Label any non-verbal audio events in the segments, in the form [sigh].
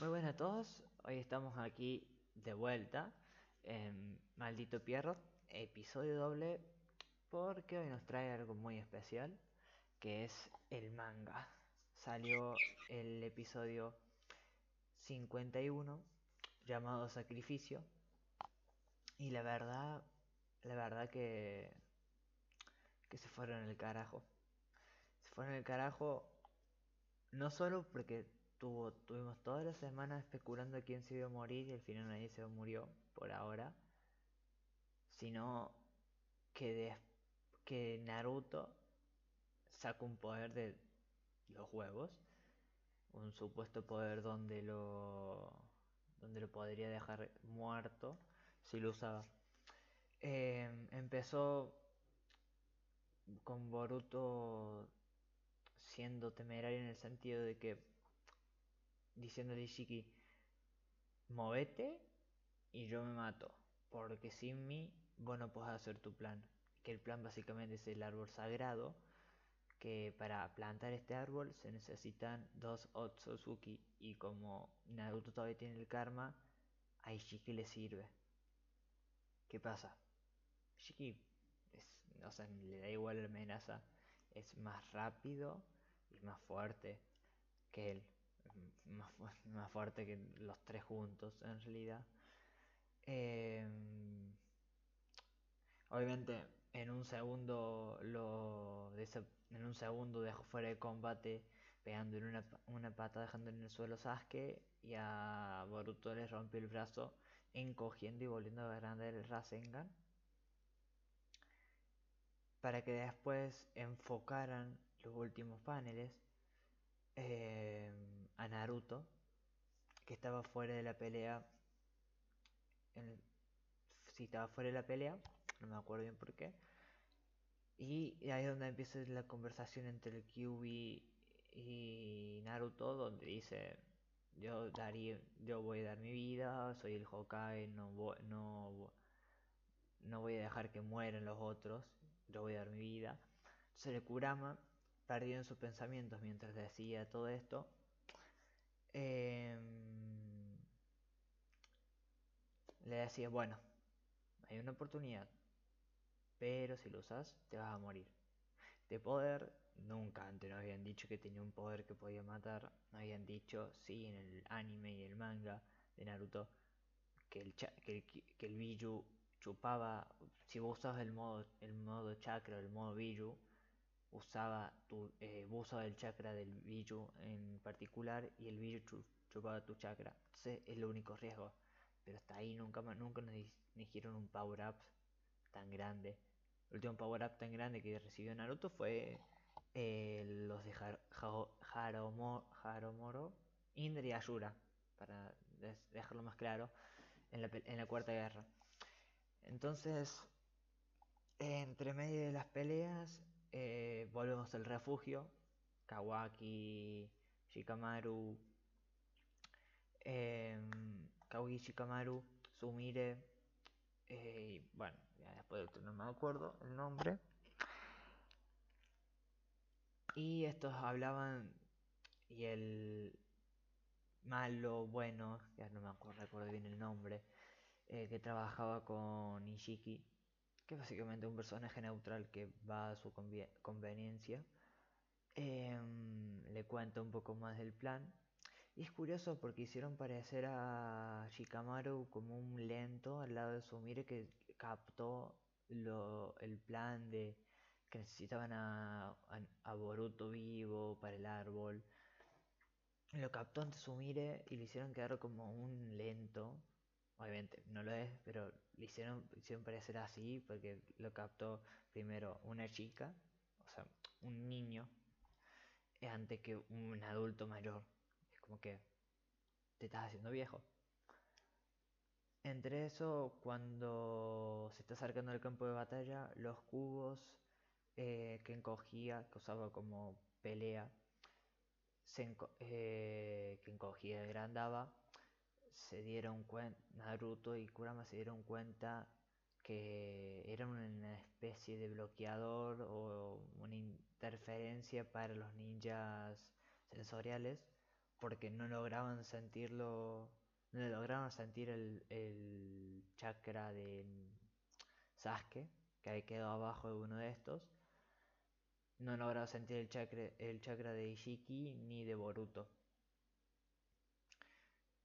Muy buenas a todos, hoy estamos aquí de vuelta en Maldito Pierro, episodio doble, porque hoy nos trae algo muy especial, que es el manga. Salió el episodio 51 llamado Sacrificio y la verdad, la verdad que que se fueron el carajo. Se fueron el carajo no solo porque tuvo, tuvimos toda la semana especulando quién se iba a morir y al final nadie se murió por ahora, sino que, que Naruto saca un poder de los huevos, un supuesto poder donde lo, donde lo podría dejar muerto si lo usaba. Em, empezó con Boruto siendo temerario en el sentido de que diciéndole a Ishiki, movete y yo me mato, porque sin mí vos no podés hacer tu plan. Que el plan básicamente es el árbol sagrado, que para plantar este árbol se necesitan dos Otsutsuki y como Naruto todavía tiene el karma, a Ishiki le sirve. ¿Qué pasa? Ishiki o sea, le da igual la amenaza, es más rápido y más fuerte que él [laughs] más, fuerte que los tres juntos en realidad. Em, obviamente en un segundo lo en un segundo dejó fuera de combate pegando en una, una pata dejando en el suelo Sasuke y a Boruto le rompió el brazo encogiendo y volviendo a agrandar el Rasengan para que después enfocaran los últimos paneles eh, a Naruto, que estaba fuera de la pelea. si estaba fuera de la pelea, no me acuerdo bien por qué. Y ahí es donde empieza la conversación entre el Kyubi y Naruto, donde dice, yo daría, yo voy a dar mi vida, soy el Hokage, no voy, no, no voy a dejar que mueran los otros, yo voy a dar mi vida. Entonces el Kurama perdido en sus pensamientos mientras decía todo esto. Em, le decía, bueno, hay una oportunidad, pero si lo usas, te vas a morir. De poder, nunca antes nos habían dicho que tenía un poder que podía matar. No habían dicho, sí, en el anime y el manga de Naruto, que el, el Biju chupaba. Si vos usabas el modo, el modo chakra, el modo Biju, usaba tu eh, del chakra del Biju en particular y el Biju chupaba tu chakra. Entonces es el único riesgo. Pero hasta ahí nunca, nunca nos dijeron un power up tan grande. El último power up tan grande que recibió Naruto fue eh, los de Haromoro, Indra y Ashura, para dejarlo más claro, en la, en la cuarta guerra. Entonces, entre medio de las peleas, eh, volvemos al refugio. Kawaki, Shikamaru, eh, Kawaki, Shikamaru, Sumire, eh, bueno, ya después no me acuerdo el nombre. Y estos hablaban y el malo, bueno, ya no me acuerdo, recuerdo bien el nombre, eh, que trabajaba con Ishiki que es básicamente un personaje neutral que va a su conveniencia. Em, le cuenta un poco más del plan. Y es curioso porque hicieron parecer a Shikamaru como un lento al lado de Sumire que captó lo, el plan de que necesitaban a, a, Boruto vivo para el árbol. Lo captó ante Sumire y le hicieron quedar como un lento Obviamente no lo es, pero le hicieron, parecer así porque lo captó primero una chica, o sea, un niño, antes que un adulto mayor. Es como que te estás haciendo viejo. Entre eso, cuando se está acercando al campo de batalla, los cubos eh, que encogía, que usaba como pelea, se eh, que encogía agrandaba, se dieron cuenta, Naruto y Kurama se dieron cuenta que era una especie de bloqueador o una interferencia para los ninjas sensoriales porque no lograban sentirlo, no lograban sentir el, el chakra de Sasuke, que ahí quedó abajo de uno de estos. No lograban sentir el chakra, el chakra de Ishiki ni de Boruto.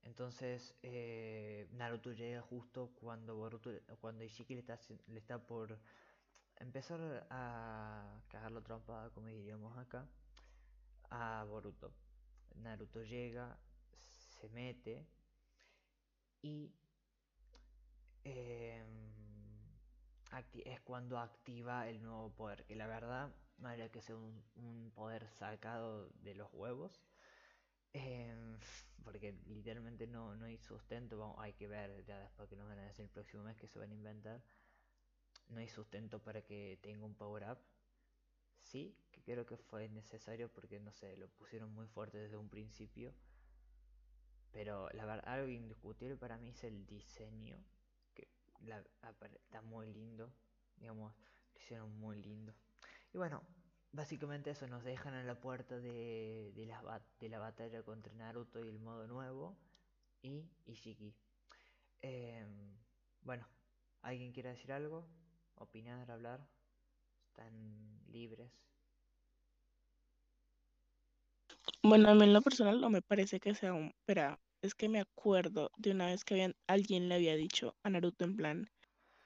Entonces eh, Naruto llega justo cuando Boruto, cuando Ishiki le está, le está por empezar a cagarlo trompada, como diríamos acá, a Boruto. Naruto llega, se mete y eh, es cuando activa el nuevo poder, que la verdad, madre que sea un poder sacado de los huevos. Eh, [laughs] porque literalmente no, no hay sustento, Vamos, hay que ver ya después que nos van a decir el próximo mes que se van a inventar. No hay sustento para que tenga un power up. Sí, que creo que fue necesario porque no sé, lo pusieron muy fuerte desde un principio. Pero la verdad, algo indiscutible para mí es el diseño. Que la, está muy lindo. Digamos, lo hicieron muy lindo. Y bueno, básicamente eso nos dejan en la puerta de, de, la, de la batalla contra Naruto y el modo nuevo y Ishiki. Eh, bueno, ¿alguien quiere decir algo? ¿Opinar, hablar? Están libres. Bueno, a mí en lo personal no me parece que sea un... Pero es que me acuerdo de una vez que habían, alguien le había dicho a Naruto en plan,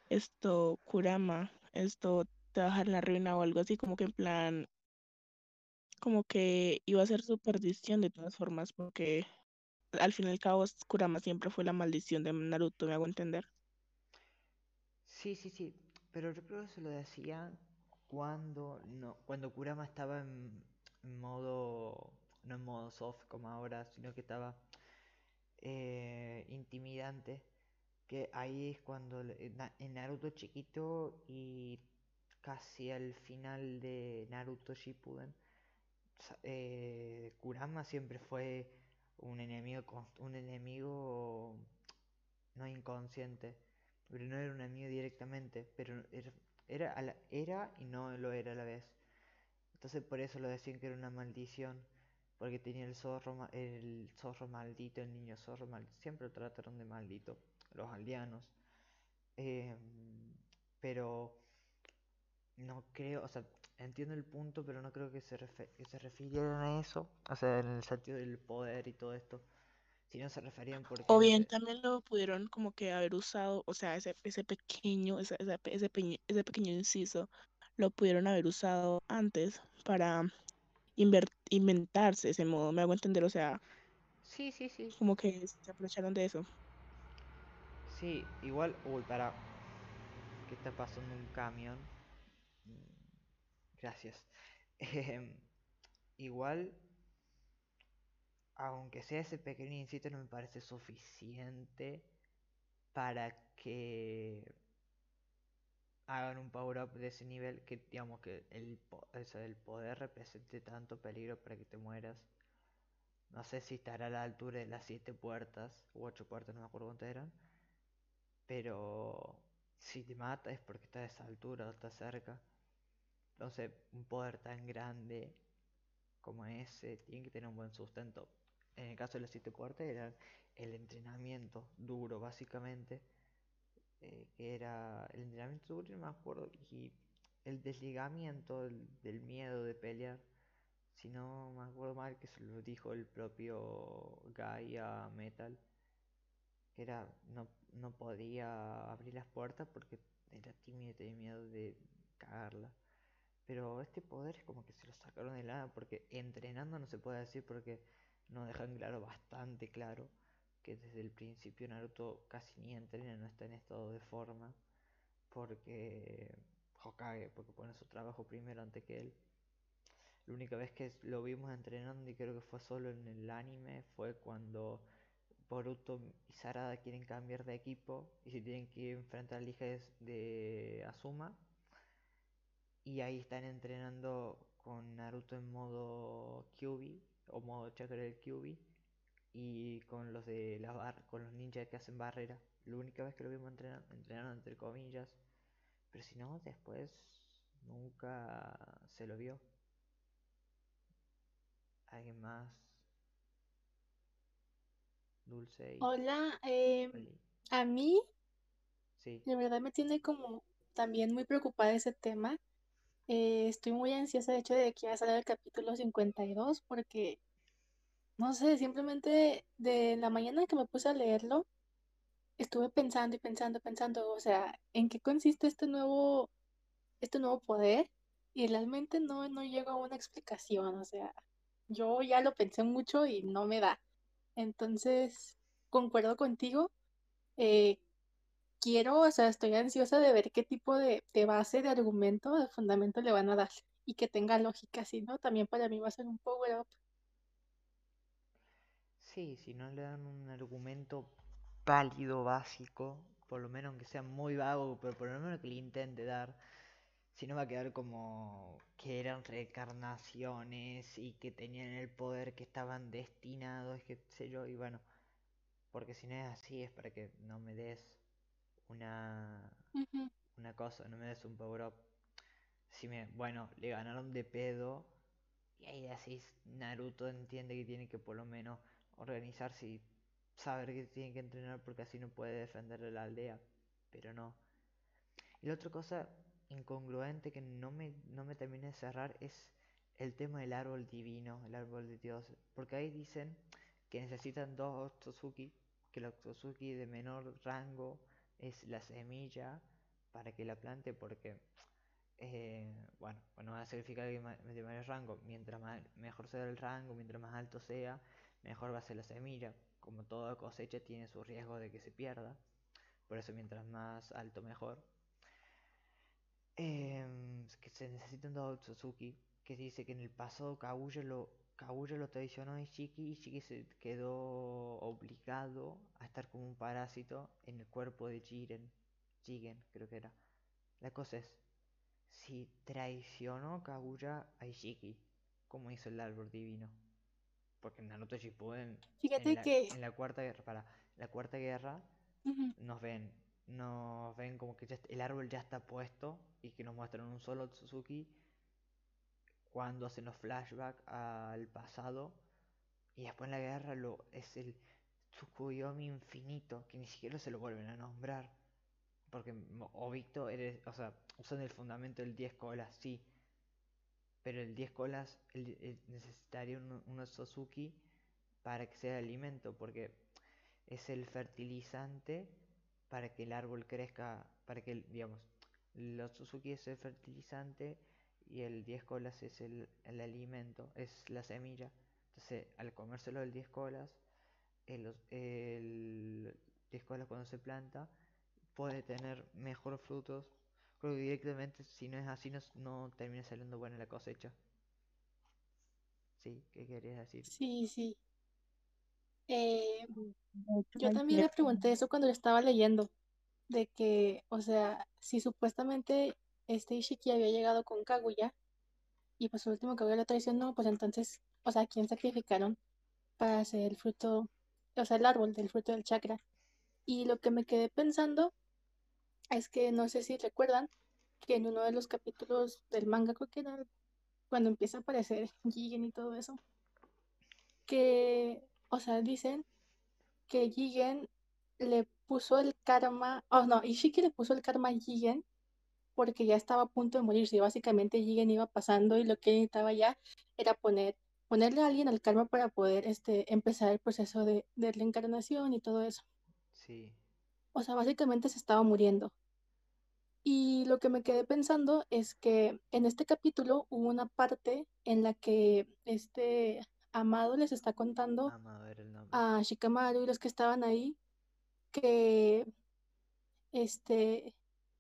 esto, Kurama, esto trabajar en la ruina o algo así, como que en plan, como que iba a ser su perdición de todas formas, porque al fin y al cabo Kurama siempre fue la maldición de Naruto, me hago entender. Sí, sí, sí, pero yo creo que se lo decía cuando no, cuando Kurama estaba en, modo, no en modo soft como ahora, sino que estaba eh, intimidante, que ahí es cuando en Naruto chiquito y casi al final de Naruto Shippuden, eh, Kurama siempre fue un enemigo, un enemigo no inconsciente, pero no era un enemigo directamente, pero era, era, era y no lo era a la vez. Entonces por eso lo decían que era una maldición, porque tenía el zorro, el zorro maldito, el niño zorro maldito, siempre lo trataron de maldito, los aldeanos. Em, pero no creo, o sea, entiendo el punto, pero no creo que se, que se refirieran a eso, o sea, en el sentido del poder y todo esto. Si no se referían porque... O bien también lo pudieron como que haber usado, o sea, ese, ese pequeño, ese, ese, ese, pequeño inciso, lo pudieron haber usado antes para inventarse ese modo, me hago entender, o sea... Sí, sí, sí. Como que se aprovecharon de eso. Sí, igual, uy, para... ¿Qué está pasando un camión? Gracias. [laughs] Em, igual, aunque sea ese pequeño incito, no me parece suficiente para que hagan un power up de ese nivel que digamos que el, poder represente tanto peligro para que te mueras. No sé si estará a la altura de las siete puertas u ocho puertas, no me acuerdo cuántas eran. Pero si te mata es porque está a esa altura o está cerca. Entonces, un poder tan grande como ese tiene que tener un buen sustento. En el caso de los siete puertas era el entrenamiento duro, básicamente. Eh, que era el entrenamiento duro, no me acuerdo, y el desligamiento del, miedo de pelear. Si no me acuerdo mal, que se lo dijo el propio Gaia Metal. Que era, no, no podía abrir las puertas porque era tímido y tenía miedo de cagarla. Pero este poder es como que se lo sacaron de lado porque entrenando no se puede decir porque nos dejan claro, bastante claro, que desde el principio Naruto casi ni entrena, no está en estado de forma, porque Hokage, porque pone su trabajo primero antes que él. La única vez que lo vimos entrenando, y creo que fue solo en el anime, fue cuando Boruto y Sarada quieren cambiar de equipo y se tienen que enfrentar al hija de Asuma y ahí están entrenando con Naruto en modo Kyubi o modo chakra del Kyubi y con los de la bar con los ninjas que hacen barrera. La única vez que lo vimos entrenar, entrenando entre comillas. Pero si no, después nunca se lo vio. ¿Alguien más Dulce y... Hola, eh, a mí Sí, de verdad me tiene como también muy preocupada ese tema. Eh, estoy muy ansiosa de hecho de que ya salga el capítulo 52 porque, no sé, simplemente de la mañana que me puse a leerlo, estuve pensando y pensando, pensando, o sea, ¿en qué consiste este nuevo, este nuevo poder? Y realmente no, no llego a una explicación, o sea, yo ya lo pensé mucho y no me da. Entonces, concuerdo contigo. eh, quiero, o sea, estoy ansiosa de ver qué tipo de, base, de argumento, de fundamento le van a dar y que tenga lógica, si no, también para mí va a ser un power up. sí, si no le dan un argumento válido, básico, por lo menos aunque sea muy vago, pero por lo menos que le intente dar, si no va a quedar como que eran reencarnaciones y que tenían el poder que estaban destinados, qué sé yo, y bueno, porque si no es así es para que no me des una, una cosa, no me des un power up. Si me, bueno, le ganaron de pedo y ahí decís, Naruto entiende que tiene que por lo menos organizarse y saber que tiene que entrenar porque así no puede defender la aldea, pero no. Y la otra cosa incongruente que no me, no me termina de cerrar es el tema del árbol divino, el árbol de Dios, porque ahí dicen que necesitan dos Otsutsuki, que el Otsutsuki de menor rango es la semilla para que la plante porque eh, bueno, bueno, va a alguien ma- de mayor rango. Mientras ma- mejor sea el rango, mientras más alto sea, mejor va a ser la semilla. Como toda cosecha tiene su riesgo de que se pierda. Por eso mientras más alto mejor. Em, que se necesita un Suzuki que dice que en el pasado Kaguya lo, Kaguya lo traicionó a Ishiki y Ishiki se quedó obligado a estar como un parásito en el cuerpo de Jiren. Jigen, creo que era. La cosa es, si traicionó Kaguya a Ishiki, como hizo el árbol divino. Porque en Naruto Shippuden, en Fíjate la, que, en la cuarta guerra, para la cuarta guerra, nos ven, nos ven como que ya el árbol ya está puesto y que nos muestran un solo Suzuki cuando hacen los flashbacks al pasado. Y después en la guerra lo es el Tsukuyomi infinito que ni siquiera se lo vuelven a nombrar. Porque Obito eres, o sea, usan el fundamento del 10 colas, sí, pero el 10 colas necesitaría un, Suzuki para que sea alimento porque es el fertilizante para que el árbol crezca, para que, digamos, los Suzuki es el fertilizante y el 10 colas es el, el alimento, es la semilla. Entonces, al comérselo el 10 colas, el, el 10 colas cuando se planta puede tener mejor frutos. Creo que directamente, si no es así, no, no termina saliendo buena la cosecha. Sí, ¿qué querías decir? sí, sí. Eh, yo también cierto. pregunté eso cuando lo estaba leyendo, de que, o sea, si supuestamente este Ishiki había llegado con Kaguya y pues el último Kaguya lo traicionó, pues entonces, o sea, ¿a quién sacrificaron para hacer el fruto, o sea, el árbol del fruto del chakra? Y lo que me quedé pensando es que no sé si recuerdan que en uno de los capítulos del manga, creo que era cuando empieza a aparecer [laughs] Jigen y todo eso, que, o sea, dicen que Jigen le puso el karma, oh no, Ishiki le puso el karma a Jigen porque ya estaba a punto de morirse y básicamente Jigen iba pasando y lo que necesitaba ya era poner, ponerle a alguien al karma para poder este, empezar el proceso de, de reencarnación y todo eso. Sí, O sea, básicamente se estaba muriendo. Y lo que me quedé pensando es que en este capítulo hubo una parte en la que este Amado les está contando a Shikamaru y los que estaban ahí que este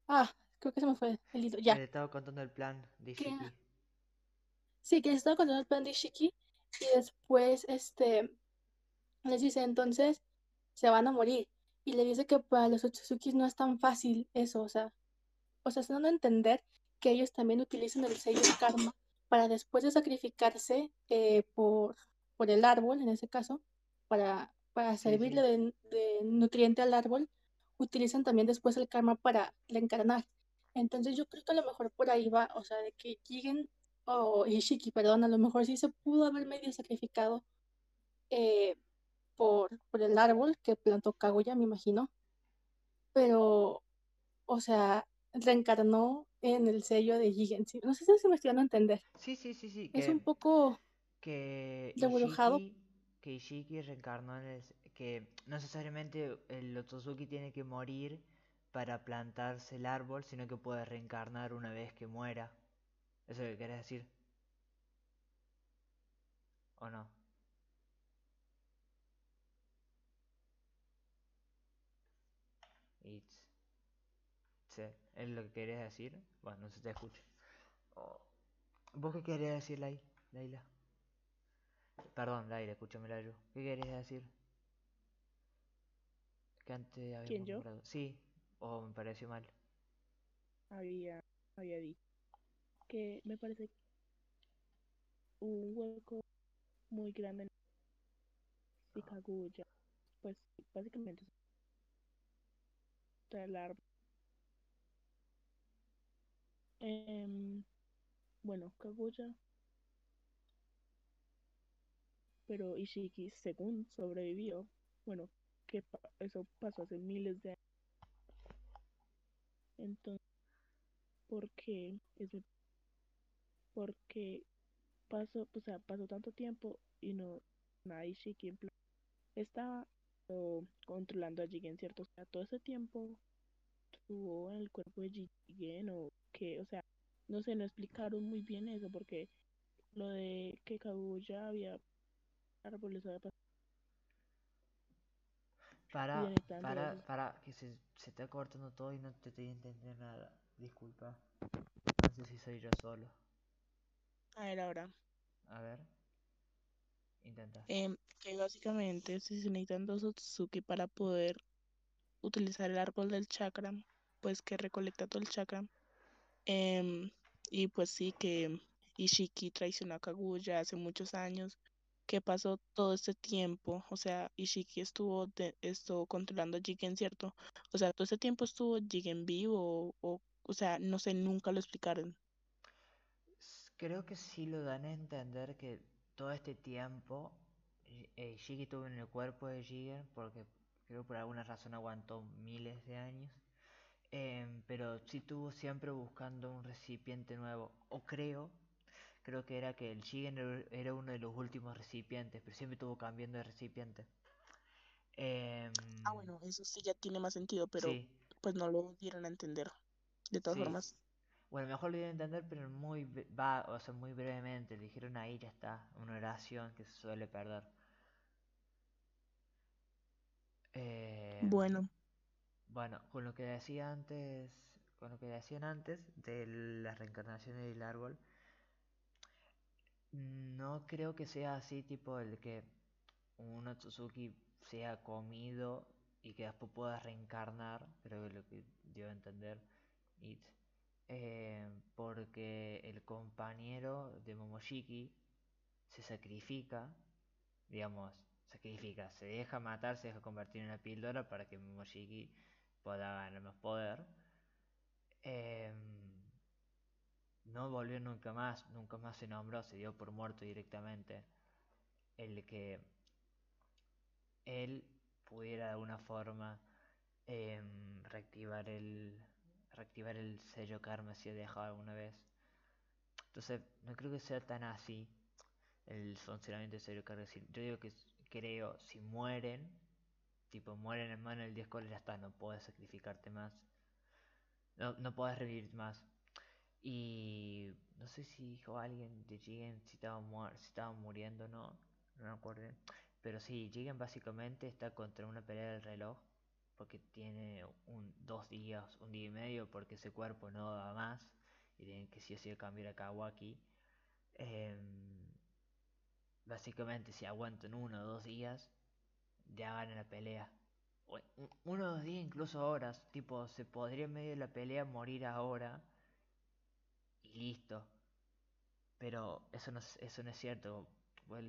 ah, creo que se me fue el hilo. Ya, le estaba contando el plan de Ishiki. sí, que les estaba contando el plan de Shiki y después este les dice entonces se van a morir y le dice que para los Otsuzukis no es tan fácil eso, o sea, o sea, se dan a entender que ellos también utilizan el sello karma para después de sacrificarse eh, por, por el árbol, en ese caso, para, para Sí, servirle sí. de, de nutriente al árbol, utilizan también después el karma para reencarnar. Entonces yo creo que a lo mejor por ahí va, o sea, de que Jigen o Ishiki, perdón, a lo mejor sí se pudo haber medio sacrificado eh, por, por el árbol que plantó Kaguya, me imagino. Pero, o sea, reencarnó en el sello de Jigen. ¿sí? No sé si me estoy dando a entender. Sí, sí, sí, sí. Es que- un poco... que Reburujado. Ishiki, que Ishiki reencarnó en el, que no necesariamente el Otsutsuki tiene que morir para plantarse el árbol, sino que puede reencarnar una vez que muera. ¿Eso es lo que querés decir? ¿O no? It's... Sí, ¿es lo que querés decir? Bueno, no se te escucha. Oh. ¿Vos qué querés decir, Lai- Laila? Perdón, Laila, escúchame la ¿Qué querés decir? Que antes habíamos ¿Quién, yo? nombrado- Sí, o me pareció mal. había, había dicho que me parece que un hueco muy grande en de Kaguya. Pues básicamente el árbol. Em, bueno, Kaguya. Pero Ishiki, según sobrevivió, bueno, que pa- eso pasó hace miles de años. Entonces, ¿por qué? Es mi- porque pasó, o sea, pasó tanto tiempo y no, nada, Ishiki en plan, estaba o, controlando a Jigen, ¿cierto? O sea, todo ese tiempo estuvo en el cuerpo de Jigen o que, o sea, no sé, no explicaron muy bien eso porque lo de que Kaguya había árboles había pasado Para, para, para, que se, se está cortando todo y no te estoy entendiendo nada. Disculpa. No sé si soy yo solo. a ver ahora. A ver. Intenta. Em, que básicamente si se necesitan dos Otsutsuki para poder utilizar el árbol del chakra, pues que recolecta todo el chakra. Em, y pues sí que Ishiki traicionó a Kaguya hace muchos años. ¿Qué pasó todo este tiempo? O sea, Ishiki estuvo, de, estuvo controlando a Jigen, ¿cierto? O sea, todo este tiempo estuvo Jigen vivo o, o, sea, no sé, nunca lo explicaron. Creo que sí lo dan a entender que todo este tiempo Yi- eh, Shiki estuvo en el cuerpo de Jigen porque creo por alguna razón aguantó miles de años. Em, pero sí estuvo siempre buscando un recipiente nuevo. O creo, creo que era que el Jigen era uno de los últimos recipientes, pero siempre estuvo cambiando de recipiente. Em, Ah, bueno, eso sí ya tiene más sentido, pero sí, pues no lo dieron a entender. De todas sí. formas, Bueno, mejor lo dieron a entender, pero muy, va, o sea, muy brevemente. Le dijeron ahí, ya está. Una oración que se suele perder. Em, bueno, Bueno, con lo que decía antes, con lo que decían antes de las reencarnaciones del árbol, no creo que sea así tipo el que un Otsutsuki sea comido y que después pueda reencarnar, creo que es lo que dio a entender It, eh, porque el compañero de Momoshiki se sacrifica, digamos, sacrifica, se deja matar, se deja convertir en una píldora para que Momoshiki pueda ganar más poder. Em, no volvió nunca más, nunca más se nombró, se dio por muerto directamente. El que él pudiera de alguna forma em, reactivar el reactivar el sello karma si ha dejado alguna vez. Entonces, no creo que sea tan así el funcionamiento del sello karma. Yo digo que creo, si mueren, tipo mueren en mano del 10 coles, ya está, no puedes sacrificarte más. No, no puedes revivir más. Y no sé si dijo alguien de Jigen si estaba, si estaba muriendo o no, no me acuerdo. Pero sí, Jigen básicamente está contra una pelea del reloj porque tiene un, dos días, un día y medio porque ese cuerpo no da más y tienen que sí o sí cambiar a Kawaki. Em, básicamente si aguantan uno o dos días ya ganan la pelea. Uno o dos días, incluso horas. Tipo, se podría en medio de la pelea morir ahora listo. Pero eso no es, eso no es cierto. Pues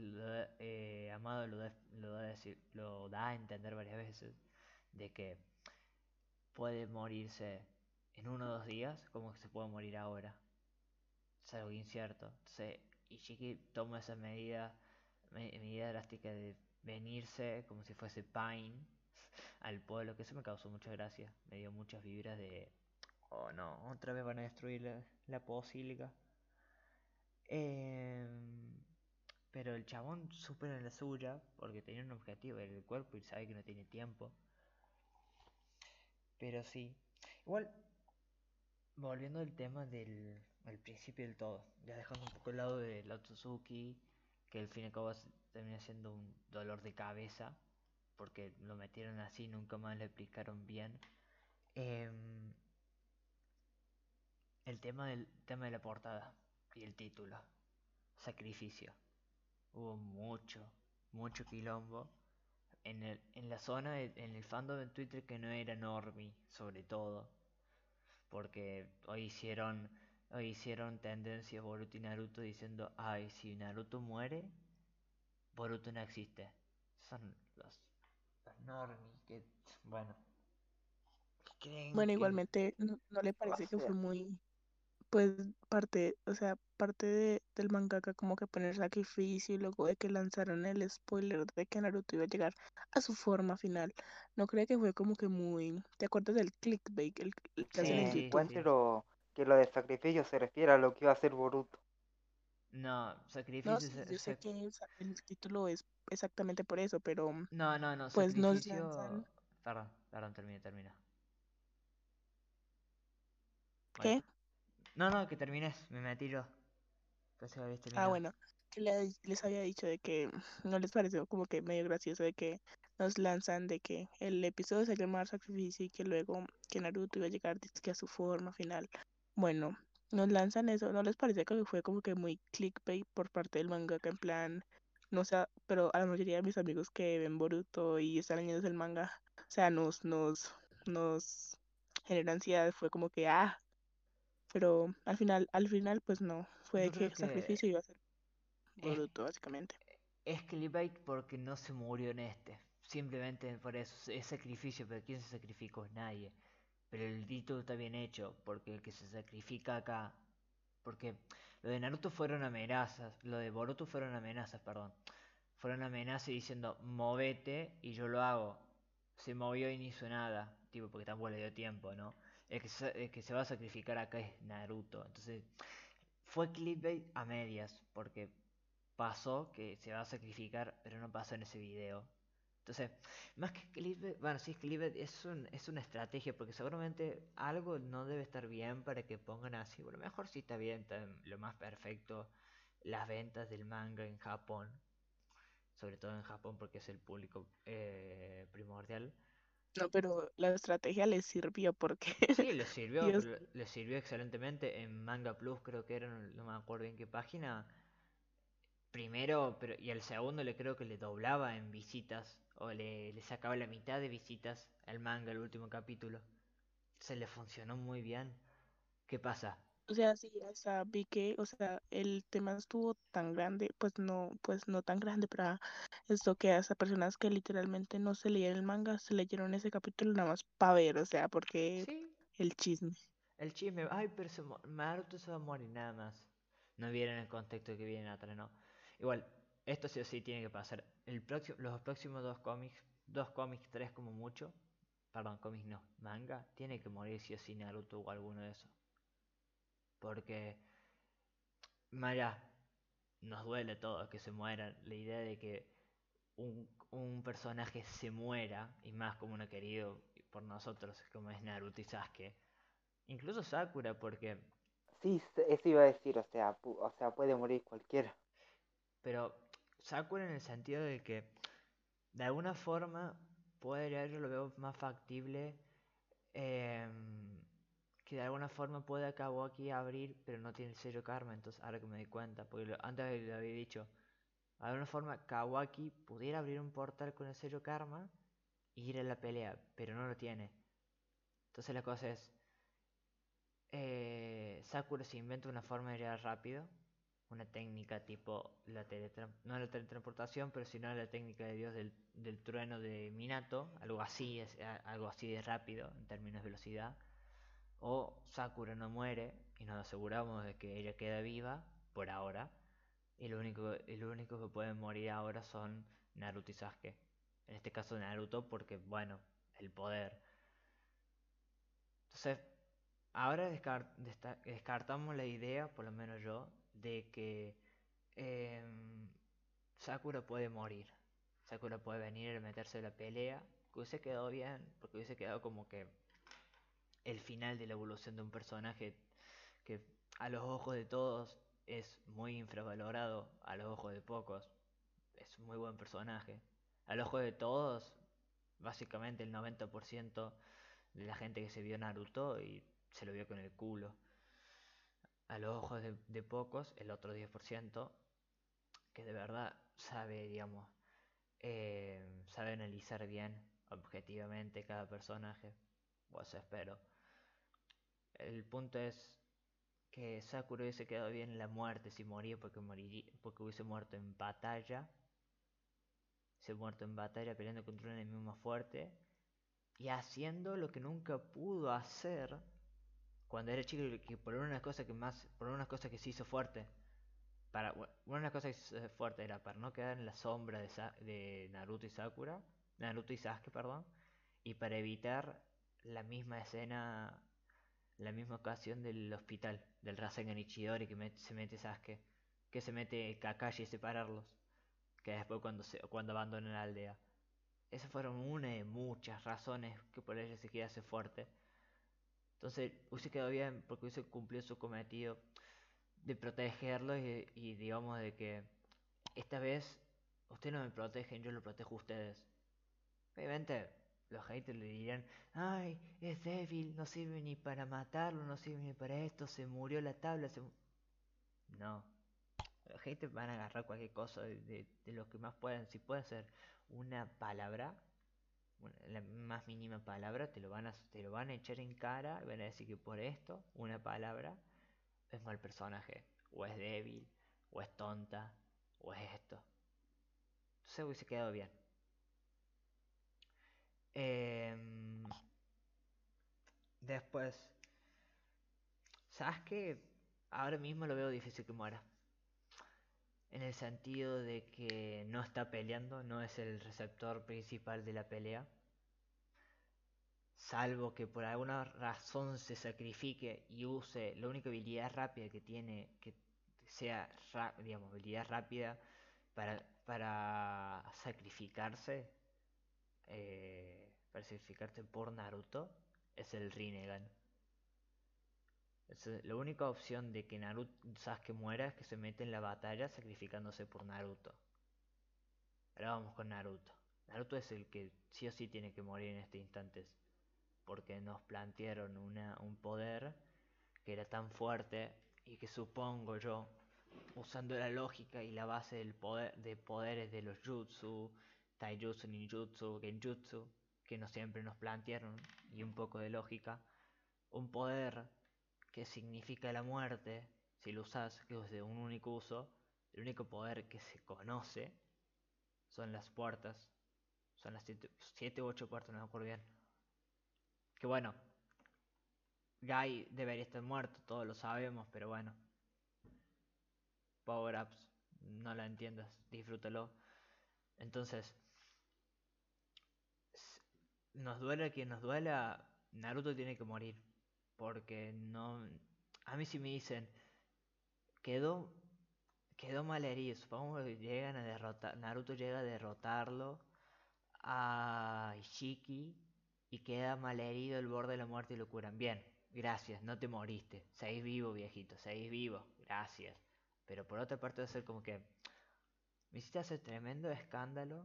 eh, Amado lo da, lo, da decir- lo da a entender varias veces de que puede morirse en uno o dos días como que se puede morir ahora. Es algo incierto. Entonces, Ishiki toma esa medida, me- medida drástica de venirse como si fuese Pine [laughs] al pueblo, que eso me causó mucha gracia, me dio muchas vibras de, oh no, otra vez van a destruir la, la basílica. Em, pero el chabón supera la suya porque tenía un objetivo en el cuerpo y sabe que no tiene tiempo. Pero sí. Igual, volviendo al tema del principio del todo, ya dejando un poco el lado de la Suzuki, que al fin y al cabo termina siendo un dolor de cabeza, porque lo metieron así, nunca más le explicaron bien. Em, el tema del tema de la portada y el título, sacrificio. Hubo mucho, mucho quilombo en, el, en la zona, en el fandom de Twitter que no era normie, sobre todo. Porque hoy hicieron, hoy hicieron tendencias Boruto y Naruto diciendo, ay, si Naruto muere, Boruto no existe. Son los, los normies que, bueno. bueno, igualmente, no, no le parece que fue muy pues parte, o sea, parte de, del mangaka como que poner sacrificio y luego de que lanzaron el spoiler de que Naruto iba a llegar a su forma final. No creo que fue como que muy, ¿te acuerdas del clickbait? El, que hacen en YouTube? que lo de sacrificio se refiere a lo que iba a hacer Boruto. No, sacrificio. No, yo sé que el título es exactamente por eso, pero. No, no, no. Pues nos lanzan... Perdón, perdón, termina, termina. ¿Qué? No, no, que termines, me metí yo. Ah, bueno, que les había dicho de que no les pareció como que medio gracioso de que nos lanzan de que el episodio se llama Sacrificio y que luego que Naruto iba a llegar a su forma final. Bueno, nos lanzan eso, ¿no les parece que fue como que muy clickbait por parte del mangaka en plan, no sé, pero a la mayoría de mis amigos que ven Boruto y están leyendo el manga, o sea, nos, nos, nos genera ansiedad, fue como que, ah, pero al final, al final, pues no, fue que, sacrificio iba a ser Boruto, básicamente. Es clickbait porque no se murió en este. Simplemente por eso. Es sacrificio, pero ¿quién se sacrificó? Nadie. Pero el título está bien hecho, porque el que se sacrifica acá. Porque lo de Naruto fueron amenazas. Lo de Boruto fueron amenazas, perdón. Fueron amenazas diciendo, movete y yo lo hago. Se movió y no hizo nada. Tipo, porque tampoco le dio tiempo, ¿no? El que, se, va a sacrificar acá es Naruto. Entonces, fue clickbait a medias, porque pasó que se va a sacrificar, pero no pasó en ese video. Entonces, más que clickbait, bueno, sí, clickbait es, un, es una estrategia, porque seguramente algo no debe estar bien para que pongan así. Bueno, mejor si está bien, lo más perfecto, las ventas del manga en Japón, sobre todo en Japón porque es el público eh, primordial. No, pero la estrategia les sirvió porque... Sí, les [laughs] sirvió, les sirvió excelentemente en Manga Plus, creo que era, no me acuerdo en qué página. Primero, pero y el segundo le creo que le doblaba en visitas, o le, le sacaba la mitad de visitas al manga, el último capítulo. Se le funcionó muy bien. ¿Qué pasa? O sea, sí, sea, vi que, o sea, el tema estuvo tan grande, pues no, pues no tan grande para esto que hasta personas que literalmente no se leyeron el manga, se leyeron ese capítulo nada más para ver, o sea, porque el chisme. El chisme, ay, pero se Naruto se va a morir nada más. No vieron el contexto que viene atrás, no. Igual, esto sí o sí tiene que pasar. El próximo, los próximos dos cómics, dos cómics, tres como mucho, perdón, cómics no, manga, tiene que morir sí o sí Naruto o alguno de esos. Porque, Maya, nos duele todo que se mueran. La idea de que un, un personaje se muera, y más como uno querido por nosotros, como es Naruto y Sasuke. Incluso Sakura, porque... Sí, eso iba a decir, o sea, o sea, puede morir cualquiera. Pero Sakura en el sentido de que, de alguna forma, puede, yo lo veo más factible. Eh, que de alguna forma puede acabó aquí abrir, pero no tiene el sello karma, entonces ahora que me doy cuenta, porque antes le había dicho, de alguna forma Kawaki pudiera abrir un portal con el sello karma y ir a la pelea, pero no lo tiene. Entonces la cosa es, eh, Sakura se inventa una forma de llegar rápido, una técnica tipo la no la teletransportación, pero sino la técnica de Dios del, del trueno de Minato, algo así, es, algo así de rápido en términos de velocidad o Sakura no muere y nos aseguramos de que ella queda viva por ahora y lo único, lo único que pueden morir ahora son Naruto y Sasuke. En este caso Naruto porque, bueno, el poder. Entonces, ahora descartamos la idea, por lo menos yo, de que em, Sakura puede morir. Sakura puede venir y meterse en la pelea. Que hubiese quedado bien, porque hubiese quedado como que el final de la evolución de un personaje que a los ojos de todos es muy infravalorado, a los ojos de pocos es un muy buen personaje. Al ojo de todos, básicamente el 90% de la gente que se vio Naruto y se lo vio con el culo. A los ojos de, pocos, el otro 10%, que de verdad sabe, digamos, eh, sabe analizar bien, objetivamente, cada personaje. Pues espero. El punto es que Sakura hubiese quedado bien en la muerte si moría porque moriría, porque hubiese muerto en batalla. Se muerto en batalla peleando contra un enemigo más fuerte y haciendo lo que nunca pudo hacer cuando era chico que por una cosa que más por una cosa que se hizo fuerte para una cosa que se hizo fuerte era para no quedar en la sombra de, de Naruto y Sakura Naruto y Sasuke perdón y para evitar la misma escena la misma ocasión del hospital del Rasengan Ichidori que se mete Sasuke que se mete Kakashi y separarlos que después cuando, se, cuando abandonan la aldea. Esas fueron una de muchas razones que por ella se quedase fuerte. Entonces hubiese quedado bien porque hubiese cumplido su cometido de protegerlos y, digamos de que esta vez ustedes no me protegen, yo lo protejo a ustedes. Obviamente los haters le dirían, ay, es débil, no sirve ni para matarlo, no sirve ni para esto, se murió la tabla, se... No, la gente van a agarrar cualquier cosa de, lo que más puedan. Si puede ser una palabra, la más mínima palabra, te lo, van a, te lo van a echar en cara y van a decir que por esto, una palabra, es mal personaje, o es débil, o es tonta, o es esto. Entonces hubiese quedado bien. Em, después, ¿sabes qué? Ahora mismo lo veo difícil que muera en el sentido de que no está peleando, no es el receptor principal de la pelea. Salvo que por alguna razón se sacrifique y use la única habilidad rápida que tiene, que sea, habilidad rápida para, para sacrificarse, eh, para sacrificarse por Naruto, es el Rinnegan la única opción de que Naruto Sasuke muera es que se mete en la batalla sacrificándose por Naruto. Ahora vamos con Naruto. Naruto es el que sí o sí tiene que morir en este instante. Porque nos plantearon un poder que era tan fuerte y que supongo yo, usando la lógica y la base del poder, de poderes de los jutsu, taijutsu, ninjutsu, genjutsu, que no siempre nos plantearon, y un poco de lógica, un poder que significa la muerte, si lo usas, que es de un único uso, el único poder que se conoce son las puertas. Son las 7 u 8 puertas, no me acuerdo bien. Que bueno, Guy debería estar muerto, todos lo sabemos, pero bueno. Power ups, no la entiendas, disfrútalo. Entonces, nos duele quien nos duela, Naruto tiene que morir. Porque no. A mí si me dicen. Quedó. Quedó mal herido. Supongo que llegan a derrotar. Naruto llega a derrotarlo. A Ishiki. Y queda mal herido el borde de la muerte y lo curan. Bien, gracias, no te moriste. Seguís vivo, viejito, seguís vivo. Gracias. Pero por otra parte va a ser como que. Me hiciste hacer tremendo escándalo.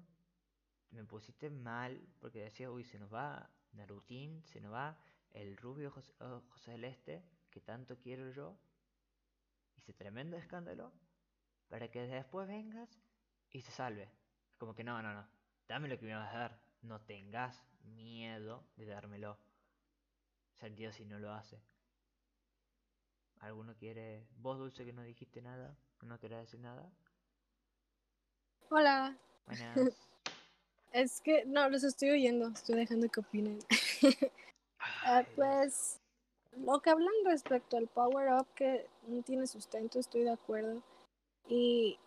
Me pusiste mal porque decía, uy, se nos va Narutín, se nos va el rubio José, Celeste, que tanto quiero yo, hice tremendo escándalo, para que después vengas y se salve. Como que no, no, no, dame lo que me vas a dar, no tengas miedo de dármelo. Sentido si no lo hace. ¿Alguno quiere... Vos, Dulce, que no dijiste nada? ¿No querés decir nada? Hola. Buenas. [laughs] Es que, no, los estoy oyendo, estoy dejando que opinen. [laughs] Ah, pues lo que hablan respecto al power up que no tiene sustento, estoy de acuerdo. Y,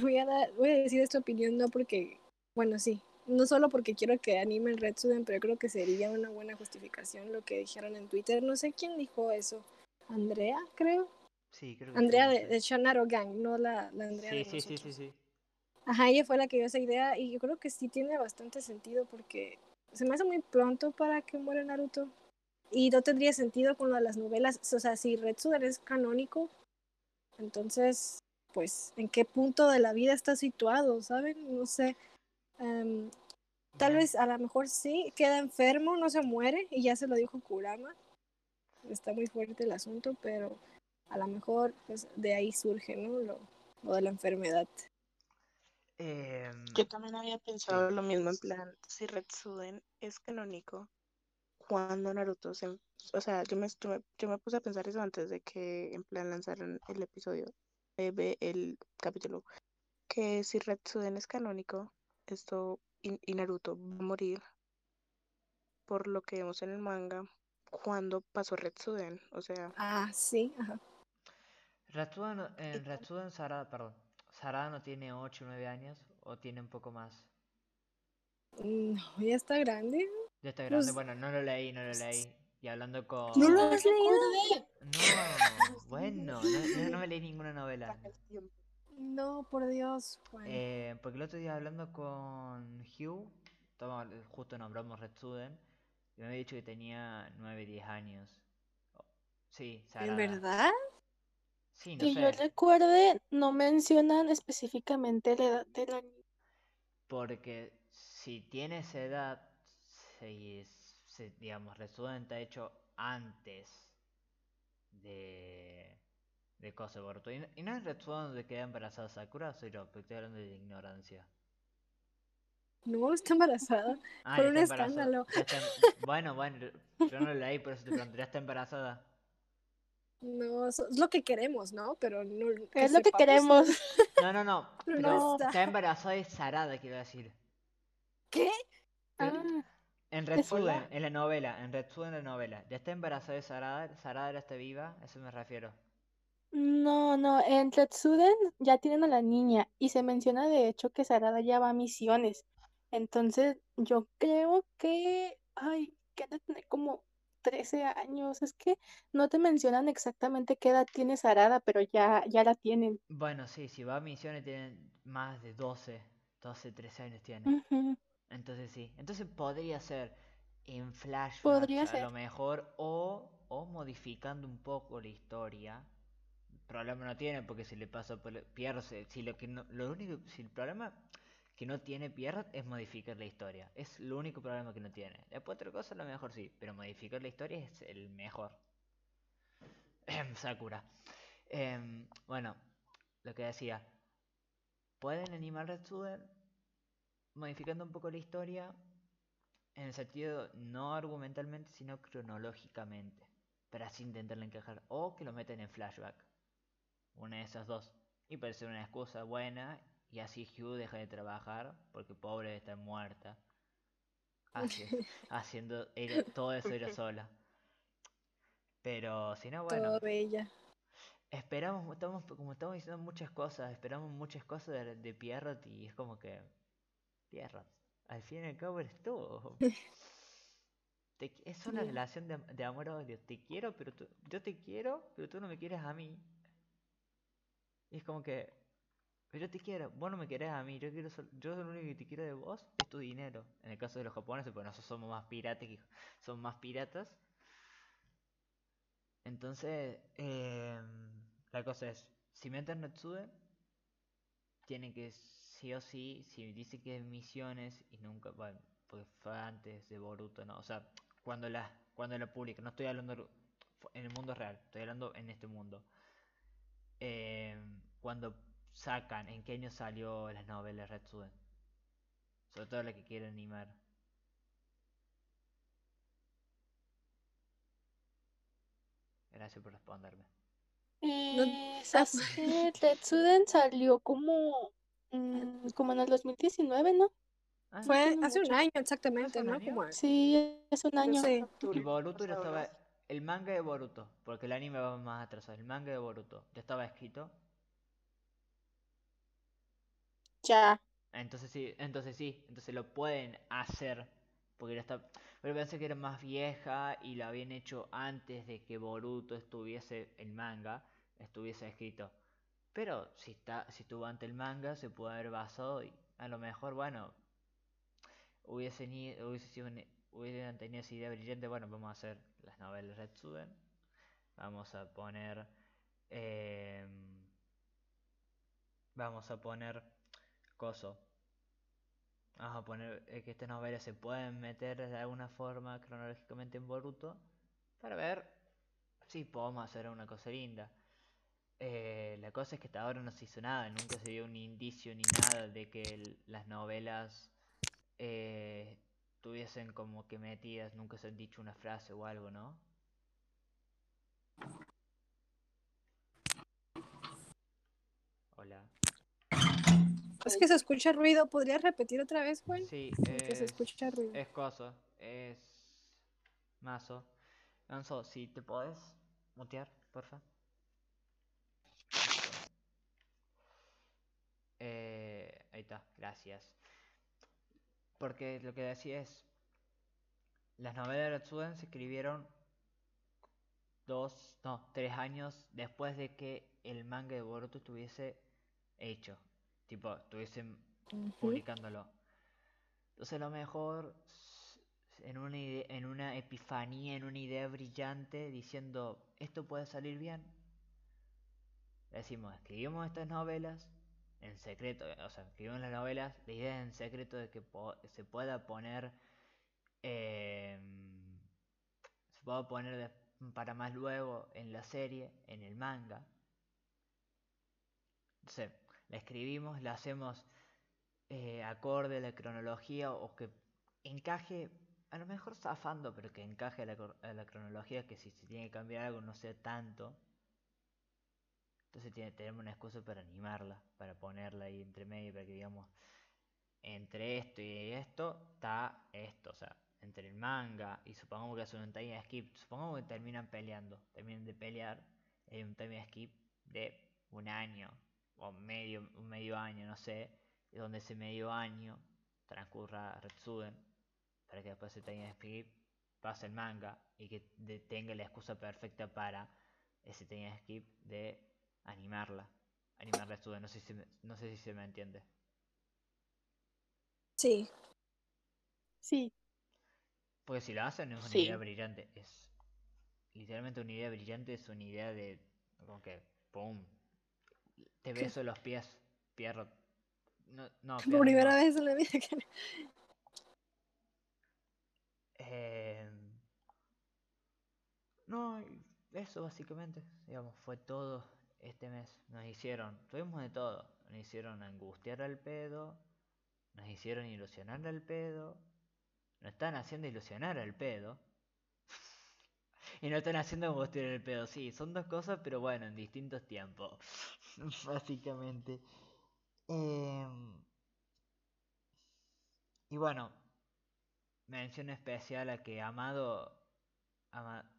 voy, a dar, voy a decir esta opinión no porque Bueno, sí. No solo porque quiero que anime el Retsuden, pero creo que sería una buena justificación lo que dijeron en Twitter. No sé quién dijo eso. Andrea, creo. Sí, creo que Andrea sí, de, sí. de Shonaro Gang, no la, la Andrea Sí, de sí, sí, sí, sí. Ajá, ella fue la que dio esa idea y yo creo que sí tiene bastante sentido porque se me hace muy pronto para que muera Naruto. Y no tendría sentido con lo de las novelas. O sea, si Retsuden es canónico, entonces, pues, ¿en qué punto de la vida está situado? ¿Saben? No sé. Em, tal vez a lo mejor sí, queda enfermo, no se muere y ya se lo dijo Kurama. Está muy fuerte el asunto, pero a lo mejor pues, de ahí surge, ¿no? Lo, lo de la enfermedad. Em, Yo también había pensado lo mismo, en plan, si Retsuden es canónico, cuando Naruto se... en- O sea, yo me, yo me, yo me puse a pensar eso antes de que, en plan, lanzaran el episodio, eh, ve el capítulo, que si Retsuden es canónico, esto, y, y Naruto va a morir, por lo que vemos en el manga, cuando pasó Retsuden, o sea, Ah, sí, ajá. Retsuden, Retsuden Sarada, perdón. Sarada no tiene 8 o 9 años o tiene un poco más. No, ya está grande. Ya está grande. Pues- Bueno, no lo leí, no lo leí. Y hablando con... ¿No lo has leído? No, bueno, no, yo no me leí ninguna novela. No, por Dios, Juan. Eh, porque el otro día hablando con Hugh, toma- justo nombramos Retsuden, y me había dicho que tenía 9, 10 años. Sí, ¿En Sarada. verdad? Sí, no Que yo recuerde, no mencionan específicamente la edad de la niña. Porque si tiene esa edad, se, se- digamos, está hecho antes de, de cosa. Y, no- y no es Retsuden donde queda embarazada Sakura, soy yo, porque estoy hablando de ignorancia. No, está embarazada. Ah, Por un embarazada. escándalo. está em- [laughs] Bueno, bueno, yo no lo leí, por eso te pregunto, ya está embarazada. No, eso es lo que queremos, ¿no? Pero no. Es lo que queremos. [laughs] No, no, no, Pero [laughs] pero no está está. embarazada de Sarada, quiero decir. ¿Qué? Ah, En Es Retsuden, verdad. en la novela, en Retsuden en la novela. ¿Ya está embarazada de Sarada? ¿Sarada ya está viva? A eso me refiero. no, no, en Retsuden ya tienen a la niña y se menciona de hecho que Sarada ya va a misiones. Entonces, yo creo que, ay, que ha de tener como 13 años. Es que no te mencionan exactamente qué edad tiene Sarada, pero ya, ya la tienen. Bueno, sí, si va a misiones tienen más de 12, 12, 13 años tiene. Ujú. Entonces sí, entonces podría ser en Podría a ser. lo mejor o, o modificando un poco la historia. Problema no tiene porque si le pasa por Pierre, se- si lo que no, lo único, si el problema que no tiene Pierre es modificar la historia. Es lo único problema que no tiene. Después otra cosa a lo mejor sí, pero modificar la historia es el mejor. Sakura. Em, bueno, lo que decía. Pueden animar Retsuden modificando un poco la historia en el sentido no argumentalmente, sino cronológicamente. Para así intentarla encajar. O que lo meten en flashback. Una de esas dos. Y ser una excusa buena. Y así Hugh deja de trabajar. Porque pobre de estar muerta. haci- [laughs] haciendo ella- todo eso ella sola. Pero si no, bueno. Todo bella. Esperamos, estamos, como estamos diciendo muchas cosas, esperamos muchas cosas de, de Pierrot y es como que. Pierrot, al fin y al cabo eres tú. [laughs] Te es una Sí. relación de, de amor-odio. Te quiero, pero tú, yo te quiero, pero tú no me quieres a mí. Y es como que. Pero yo te quiero, vos no me querés a mí, yo quiero yo lo único que te quiero de vos es tu dinero. En el caso de los japoneses, pues nosotros somos más piratas que son más piratas. Entonces, em, la cosa es, si meten Natsude, tiene que sí o sí, si dice que es misiones y nunca, bueno, porque fue antes de Boruto, no, o sea, cuando la, cuando la publica, no estoy hablando en el mundo real, estoy hablando en este mundo. Em, cuando sacan, ¿en qué año salió las novelas Retsuden? Sobre todo la que quieren animar. Gracias por responderme. Eh, Retsuden salió como, como en el 2019, ¿no? Ah, Fue hace un año exactamente, ¿Hace ¿no? año? Como Sí, es un año. Sí. Y Boruto ya estaba. El manga de Boruto, porque el anime va más atrasado. El manga de Boruto ya estaba escrito. Entonces sí, entonces sí, entonces lo pueden hacer. Porque ya está. Pero pensé que era más vieja y lo habían hecho antes de que Boruto estuviese el manga, estuviese escrito. Pero si está, si estuvo ante el manga, se puede haber basado y a lo mejor, bueno, hubiesen, hubiese sido hubiesen tenido esa idea brillante, bueno, vamos a hacer las novelas Retsuden. Vamos a poner. Eh, vamos a poner. Coso. Vamos a poner eh, que estas novelas se pueden meter de alguna forma cronológicamente en Boruto. Para ver si podemos hacer una cosa linda. Eh, la cosa es que hasta ahora no se hizo nada, nunca se dio un indicio ni nada de que las novelas eh, tuviesen como que metidas, nunca se han dicho una frase o algo, ¿no? Hola. Es que se escucha ruido. ¿Podrías repetir otra vez, Juan? Sí, es, se escucha ruido. Es cosa, es mazo. Ganso, si te podés mutear, porfa. Eh, ahí está, gracias. Porque lo que decía es, las novelas de Ratsuden se escribieron dos, no, tres años después de que el manga de Boruto estuviese hecho. Tipo, estuviesen publicándolo. Entonces a lo mejor en una, en una epifanía, en una idea brillante, diciendo, esto puede salir bien. Decimos, escribimos estas novelas en secreto, o sea, escribimos las novelas, la idea es en secreto de que se pueda poner, em, se pueda poner para más luego en la serie, en el manga. Entonces, la escribimos, la hacemos eh, acorde a la cronología o que encaje, a lo mejor zafando, pero que encaje a la, la cronología, que si se tiene que cambiar algo no sea tanto. Entonces tenemos una excusa para animarla, para ponerla ahí entre medio, para que digamos, entre esto y esto está esto, o sea, entre el manga y supongamos que es un time skip, supongamos que terminan peleando, terminan de pelear, hay un time skip de un año, o medio, un medio año, no sé, y donde ese medio año transcurra Retsuden, para que después se tenga skip pase el manga y que tenga la excusa perfecta para ese tenga skip de animarla, animar la no sé si no sé si se me entiende. Sí. Sí. Porque si lo hacen es una idea brillante, es literalmente una idea brillante, es una idea de como que pum, te beso los pies, Pierrot. No, no, Por primera vez en la vida que... Eh... No, eso básicamente, digamos, fue todo este mes. Nos hicieron, tuvimos de todo. Nos hicieron angustiar al pedo, nos hicieron ilusionar al pedo, nos están haciendo ilusionar al pedo. [laughs] y nos están haciendo angustiar al pedo, sí, son dos cosas, pero bueno, en distintos tiempos. [laughs] básicamente. Em, y bueno, mención especial a que Amado,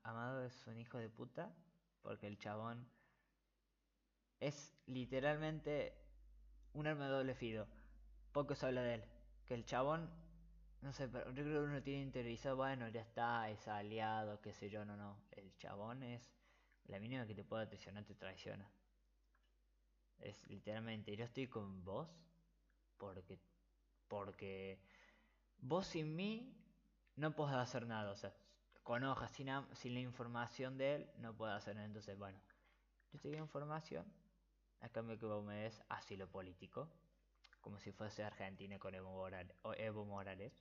Amado es un hijo de puta, porque el chabón es literalmente un arma de doble filo. Poco se habla de él. Que el chabón, no sé, pero yo creo que uno tiene interiorizado, bueno, ya está, es aliado, qué sé yo, no, no. El chabón es la mínima que te pueda traicionar, te traiciona. Es literalmente, yo estoy con vos porque, porque vos sin mí no podés hacer nada. O sea, con hojas, sin, sin la información de él, no puedo hacer nada. Entonces, bueno, yo te doy información a cambio que vos me des asilo político. Como si fuese Argentina con Evo Morales. Evo Morales.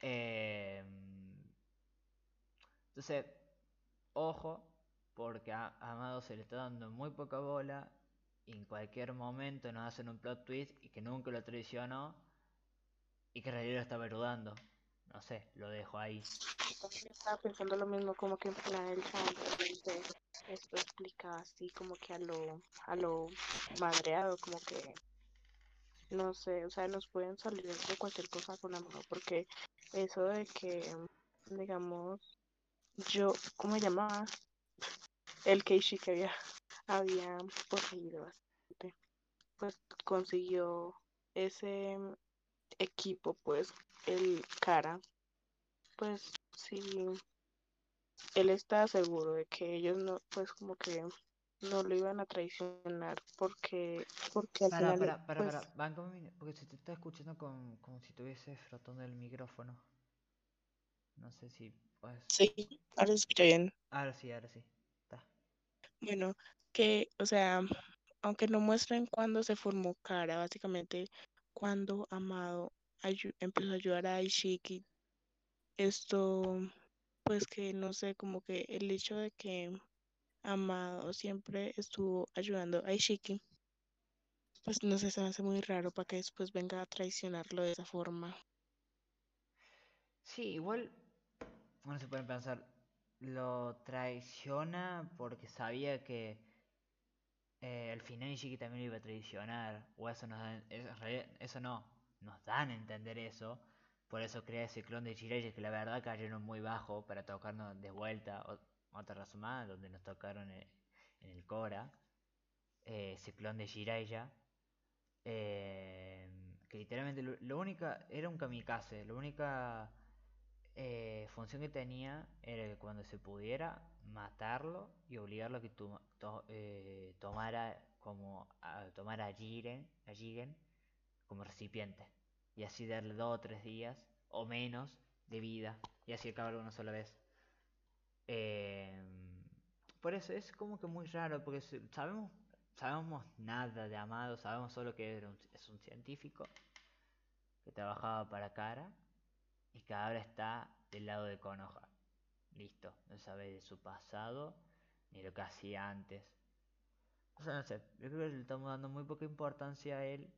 Em, entonces, ojo, porque a Amado se le está dando muy poca bola y en cualquier momento nos hacen un plot twist y que nunca lo traicionó y que en realidad lo está verdudando. No sé, lo dejo ahí. estaba pensando lo mismo, como que en plan el esto explica así como que a lo, a lo madreado, como que no sé, o sea, nos pueden salir de cualquier cosa con la mano, porque eso de que, digamos, yo, ¿cómo llamaba? El Keishi que había, había poseído bastante. pues consiguió ese equipo, pues el cara, pues sí, él está seguro de que ellos no, pues como que no lo iban a traicionar porque, porque al Para, final, para, para, pues, para, banca un minu- porque se te está escuchando con, como si estuviese frotando el micrófono. No sé si pues. sí, ahora se escucha bien. Ahora sí, ahora sí. Bueno, que, o sea, aunque no muestren cuándo se formó Kara, básicamente cuando Amado empezó a ayudar a Ishiki, esto, pues que no sé, como que el hecho de que Amado siempre estuvo ayudando a Ishiki, pues no sé, se me hace muy raro para que después venga a traicionarlo de esa forma. Sí, igual uno se puede pensar, lo traiciona porque sabía que eh, al final también lo iba a traicionar, o eso nos eso, no, nos dan a entender eso, por eso crea ese clon de Jiraiya que la verdad cayeron muy bajo para tocarnos de vuelta o- otra razón más, donde nos tocaron en, en el Cora, eh, ese clon de Jiraiya, eh, que literalmente lo, lo única, era un kamikaze, la única eh, función que tenía era que cuando se pudiera matarlo y obligarlo a que tu- to- eh, tomara como a, tomara a Jiren, a Jigen como recipiente. Y así darle dos o tres días o menos de vida. Y así acabarlo una sola vez. Em, por eso es como que muy raro porque sabemos sabemos nada de Amado, sabemos solo que era un- es un científico que trabajaba para Kara y que ahora está del lado de Konoha. Listo, no sabe de su pasado ni lo que hacía antes. O sea, no sé, yo creo que le estamos dando muy poca importancia a él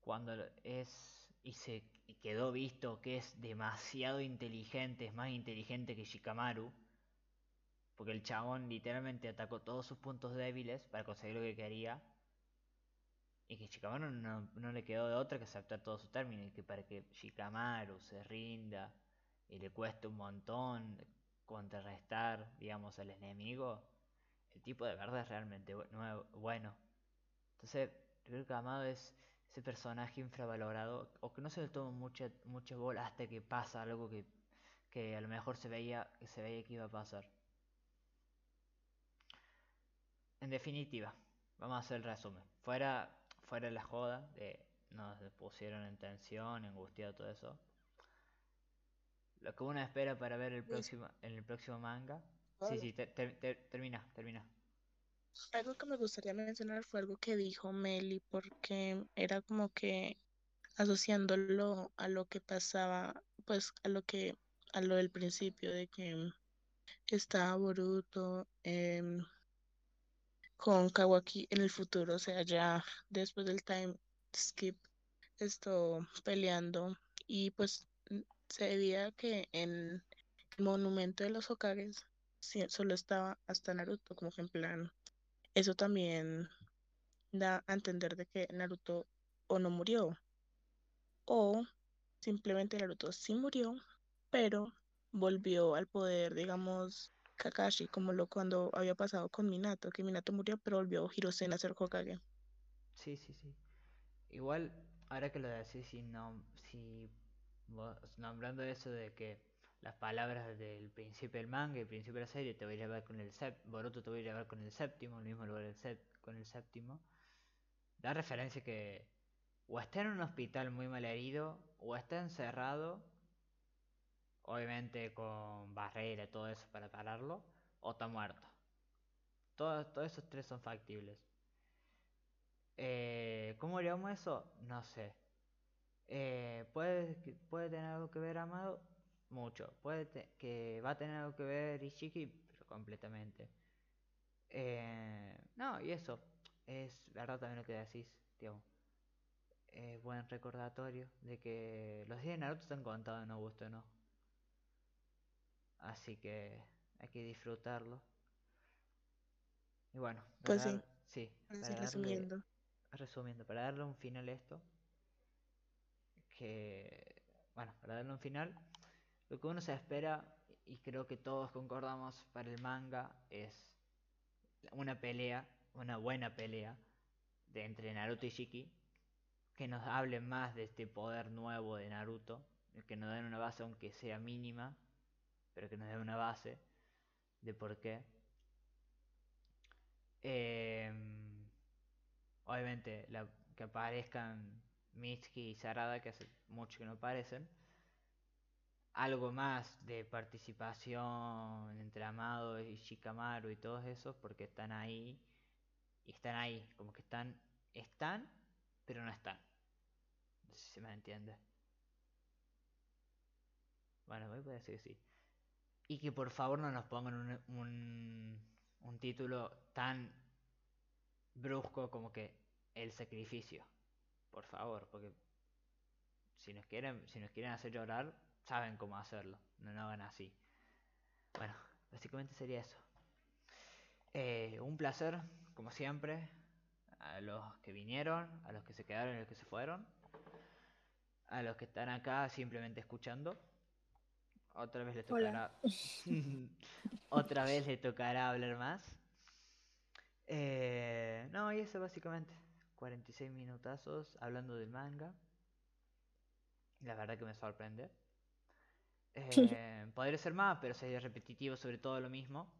cuando es y se y quedó visto que es demasiado inteligente, es más inteligente que Shikamaru. Porque el chabón literalmente atacó todos sus puntos débiles para conseguir lo que quería. Y que Shikamaru no, no le quedó de otra que aceptar todos sus términos. Y que para que Shikamaru se rinda y le cueste un montón contrarrestar, digamos, al enemigo, el tipo de verdad es realmente bueno. Entonces, creo que Amado es ese personaje infravalorado o que no se le toma mucha, mucha bola hasta que pasa algo que, que a lo mejor se veía, que se veía que iba a pasar. En definitiva, vamos a hacer el resumen. Fuera, fuera la joda de nos pusieron en tensión, angustiado, todo eso. Lo que uno espera para ver el próximo, en el próximo manga. Sí, sí, ter- ter- ter- termina, termina. Algo que me gustaría mencionar fue algo que dijo Meli, porque era como que asociándolo a lo que pasaba, pues a lo que, a lo del principio, de que estaba Boruto em, con Kawaki en el futuro, o sea, ya después del time skip, esto peleando, y pues se veía que en el monumento de los Hokages solo estaba hasta Naruto, como que en plan, eso también da a entender de que Naruto o no murió, o simplemente Naruto sí murió, pero volvió al poder, digamos, Kakashi, como lo cuando había pasado con Minato, que Minato murió, pero volvió Hiruzen a ser Hokage. Sí, sí, sí. Igual, ahora que lo decís, si, no, si vos nombrando eso de que las palabras del principio del manga y el principio de la serie te voy a llevar con el sep Boruto te voy a llevar con el séptimo, el mismo lugar sep con el séptimo, da referencia que o está en un hospital muy mal herido, o está encerrado, obviamente con barrera y todo eso para pararlo, o está muerto. Todos, todos esos tres son factibles. Eh, ¿Cómo haríamos eso? No sé. Eh, ¿puede, ¿Puede tener algo que ver Amado? Mucho. ¿Puede te- que va a tener algo que ver Ishiki? Pero completamente. Eh, no, y eso. Es verdad también lo que decís, digamos. Eh, buen recordatorio de que los días de Naruto están contados, no gusto, no. Así que hay que disfrutarlo. Y bueno, Pues sí, sí, Así para darle, resumiendo. resumiendo, para darle un final a esto, que, bueno, para darle un final, lo que uno se espera, y creo que todos concordamos para el manga, es una pelea, una buena pelea, de entre Naruto y Shiki, que nos hablen más de este poder nuevo de Naruto, que nos den una base aunque sea mínima, pero que nos den una base de por qué. Em, obviamente, que aparezcan Mitsuki y Sarada, que hace mucho que no aparecen. Algo más de participación entre Amado y Shikamaru y todos esos, porque están ahí. Y están ahí, como que están. Están, pero no están. No sé si se me entiende. Bueno, voy a decir que sí. Y que por favor no nos pongan un, un, título tan brusco como que el sacrificio. Por favor, porque si nos quieren, si nos quieren hacer llorar, saben cómo hacerlo. No lo hagan así. Bueno, básicamente sería eso. Eh, un placer, como siempre, a los que vinieron, a los que se quedaron y a los que se fueron, a los que están acá simplemente escuchando. Otra vez le tocará. [laughs] Otra vez le tocará hablar más. Eh, no, y eso básicamente. 46 minutazos hablando del manga. La verdad que me sorprende. [laughs] Eh, podría ser más, pero sería repetitivo sobre todo lo mismo.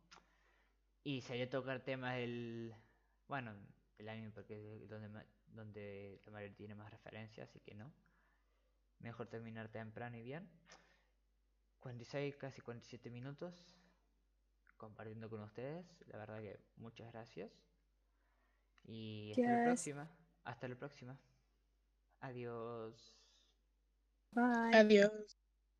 Y sería tocar temas del. Bueno, el anime, porque es donde, donde la mayoría tiene más referencias, así que no. Mejor terminar temprano y bien. 46, casi 47 minutos compartiendo con ustedes. La verdad que muchas gracias. Y hasta la próxima. Hasta la próxima. Adiós. Bye. Adiós.